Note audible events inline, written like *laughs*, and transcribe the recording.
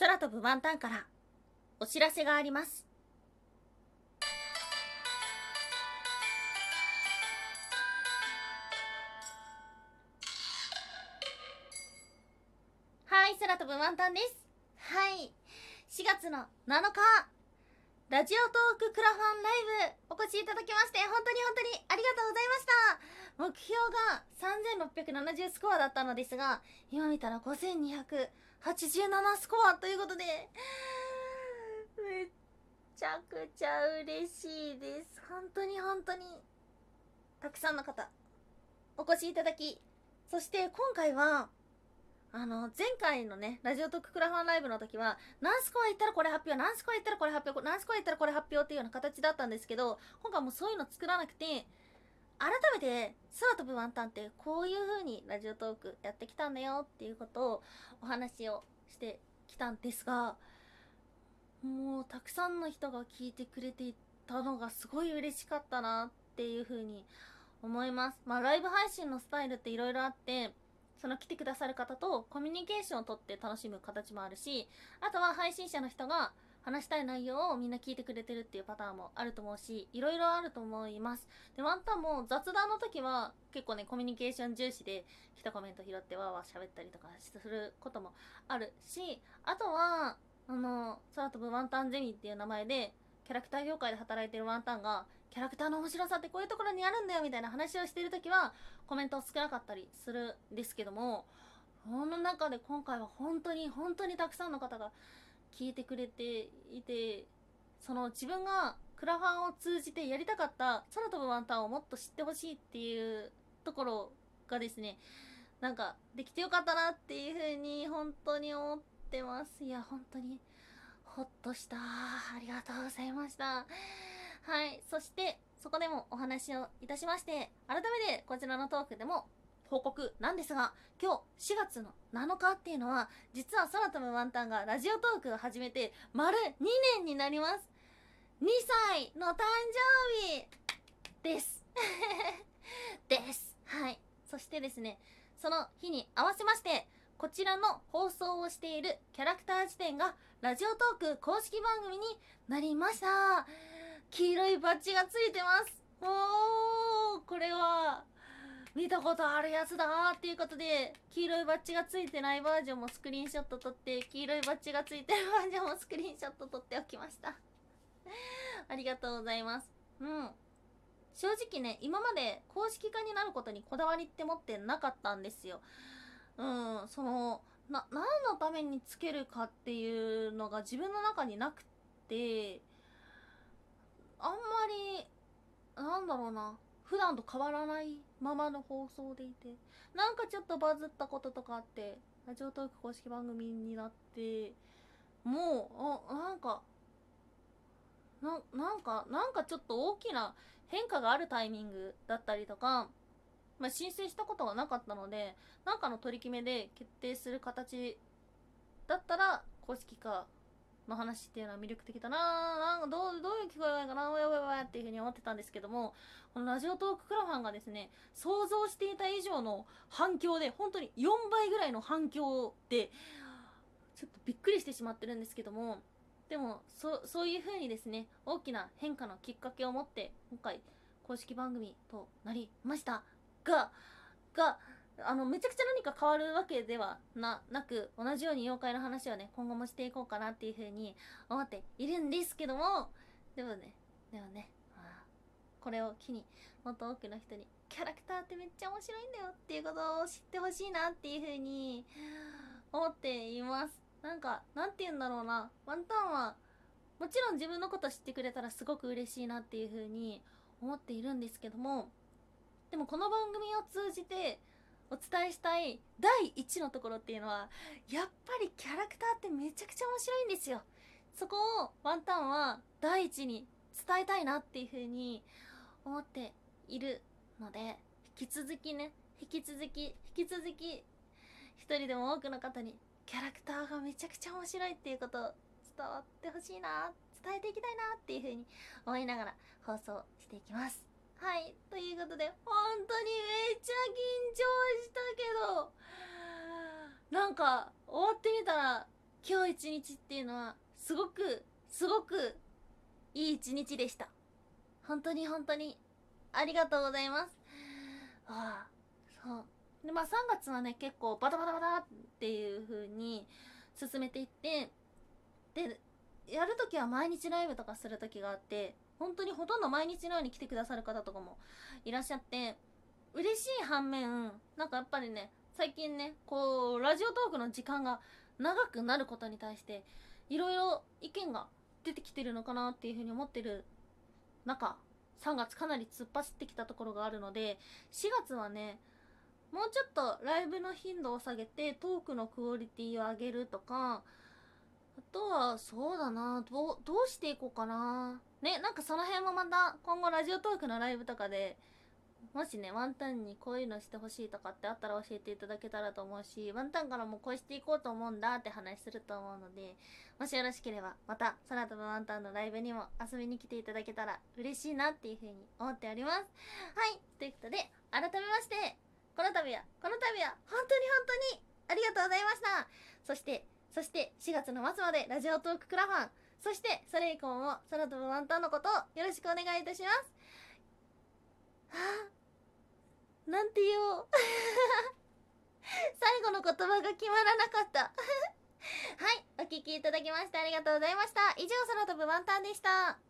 空飛ぶワンタンからお知らせがあります。はい空飛ぶワンタンです。はい4月の7日ラジオトーククラファンライブお越しいただきまして本当に本当にありがとうございました。目標が3670スコアだったのですが今見たら5287スコアということでめっちゃくちゃ嬉しいです。本当に本当にたくさんの方お越しいただきそして今回はあの、前回のね、ラジオトーククラファンライブの時は、何スコアいったらこれ発表、何スコアいったらこれ発表、何スコアいったらこれ発表っていうような形だったんですけど、今回もうそういうの作らなくて、改めて、空飛ぶワンタンってこういう風にラジオトークやってきたんだよっていうことをお話をしてきたんですが、もうたくさんの人が聞いてくれていたのがすごい嬉しかったなっていう風に思います。まあライブ配信のスタイルって色々あって、その来てくださる方とコミュニケーションをとって楽しむ形もあるし、あとは配信者の人が話したい内容をみんな聞いてくれてるっていうパターンもあると思うし、いろいろあると思います。で、ワンタンも雑談の時は結構ね、コミュニケーション重視で来たコメント拾ってわーわー喋ったりとかすることもあるし、あとは、あの、空飛ぶワンタンゼミっていう名前で、キャラクター業界で働いてるワンタンが、キャラクターの面白さってこういうところにあるんだよみたいな話をしてるときはコメント少なかったりするんですけどもその中で今回は本当に本当にたくさんの方が聞いてくれていてその自分がクラファンを通じてやりたかった空飛ぶワンタンをもっと知ってほしいっていうところがですねなんかできてよかったなっていうふうに本当に思ってます。いや本当にほっとした。ありがとうございました。はい。そして、そこでもお話をいたしまして、改めてこちらのトークでも報告なんですが、今日4月の7日っていうのは、実は空飛ぶワンタンがラジオトークを始めて丸2年になります。2歳の誕生日です *laughs* です。はい。そしてですね、その日に合わせまして、こちらの放送をしているキャラクター辞典がラジオトーク公式番組になりました。黄色いバッジがついてますおーこれは見たことあるやつだっていうことで黄色いバッジがついてないバージョンもスクリーンショット撮って黄色いバッジがついてるバージョンもスクリーンショット撮っておきました。*laughs* ありがとうございます。うん。正直ね今まで公式化になることにこだわりって持ってなかったんですよ。うん。そのな何のためにつけるかっていうのが自分の中になくてあんまりなんだろうな。普段と変わらないままの放送でいてなんかちょっとバズったこととかあってラジオトーク公式番組になってもうあなんかななんかなんかちょっと大きな変化があるタイミングだったりとか、まあ、申請したことがなかったのでなんかの取り決めで決定する形だったら公式化の話っていうのは魅力的だな。なんかどうどういう聞こえがいいかな。わやわやわやっていうふうに思ってたんですけどもこのラジオトーククラファンがですね想像していた以上の反響で本当に4倍ぐらいの反響でちょっとびっくりしてしまってるんですけどもでもそそういうふうにですね大きな変化のきっかけを持って今回公式番組となりました。ががあのめちゃくちゃ何か変わるわけではななく同じように妖怪の話をね今後もしていこうかなっていうふうに思っているんですけどもでもねでもね、これを機にもっと多くの人にキャラクターってめっちゃ面白いんだよっていうことを知ってほしいなっていうふうに思っています。なんかなんて言うんだろうな。ワンタンはもちろん自分のこと知ってくれたらすごく嬉しいなっていうふうに思っているんですけどもでもこの番組を通じてお伝えしたい第1のところっていうのはやっぱりキャラクターってめちゃくちゃ面白いんですよ。そこをワンタンは第一に伝えたいなっていうふうに思っているので引き続きね引き続き引き続き一人でも多くの方にキャラクターがめちゃくちゃ面白いっていうことを伝わってほしいな伝えていきたいなっていうふうに思いながら放送していきます。はい。ということで、本当にめっちゃ緊張したけど、なんか、終わってみたら、今日一日っていうのはすごくすごくいい一日でした本当に本当にありがとうございますああそうでまあ3月はね結構バタバタバタっていう風に進めていってでやるときは毎日ライブとかするときがあって本当にほとんど毎日のように来てくださる方とかもいらっしゃって嬉しい反面なんかやっぱりね最近ねこうラジオトークの時間が長くなることに対していろいろ意見が出てきてるのかなっていうふうに思ってる中3月かなり突っ走ってきたところがあるので4月はねもうちょっとライブの頻度を下げてトークのクオリティを上げるとかそうだな。どうどうしていこうかな。ねなんかその辺もまた今後ラジオトークのライブとかでもしねワンタンにこういうのしてほしいとかってあったら教えていただけたらと思うしワンタンからもこうしていこうと思うんだって話すると思うのでもしよろしければまた空飛ぶワンタンのライブにも遊びに来ていただけたら嬉しいなっていうふうに思っております。はい。ということで改めましてこの度はこの度は本当に本当にありがとうございました。そしてそして4月の末までラジオトーククラファン。そしてそれ以降も空飛ぶワンタンのことをよろしくお願いいたします。はあなんて言おう。*laughs* 最後の言葉が決まらなかった。*laughs* はいお聞きいただきましてありがとうございました。以上空飛ぶワンタンでした。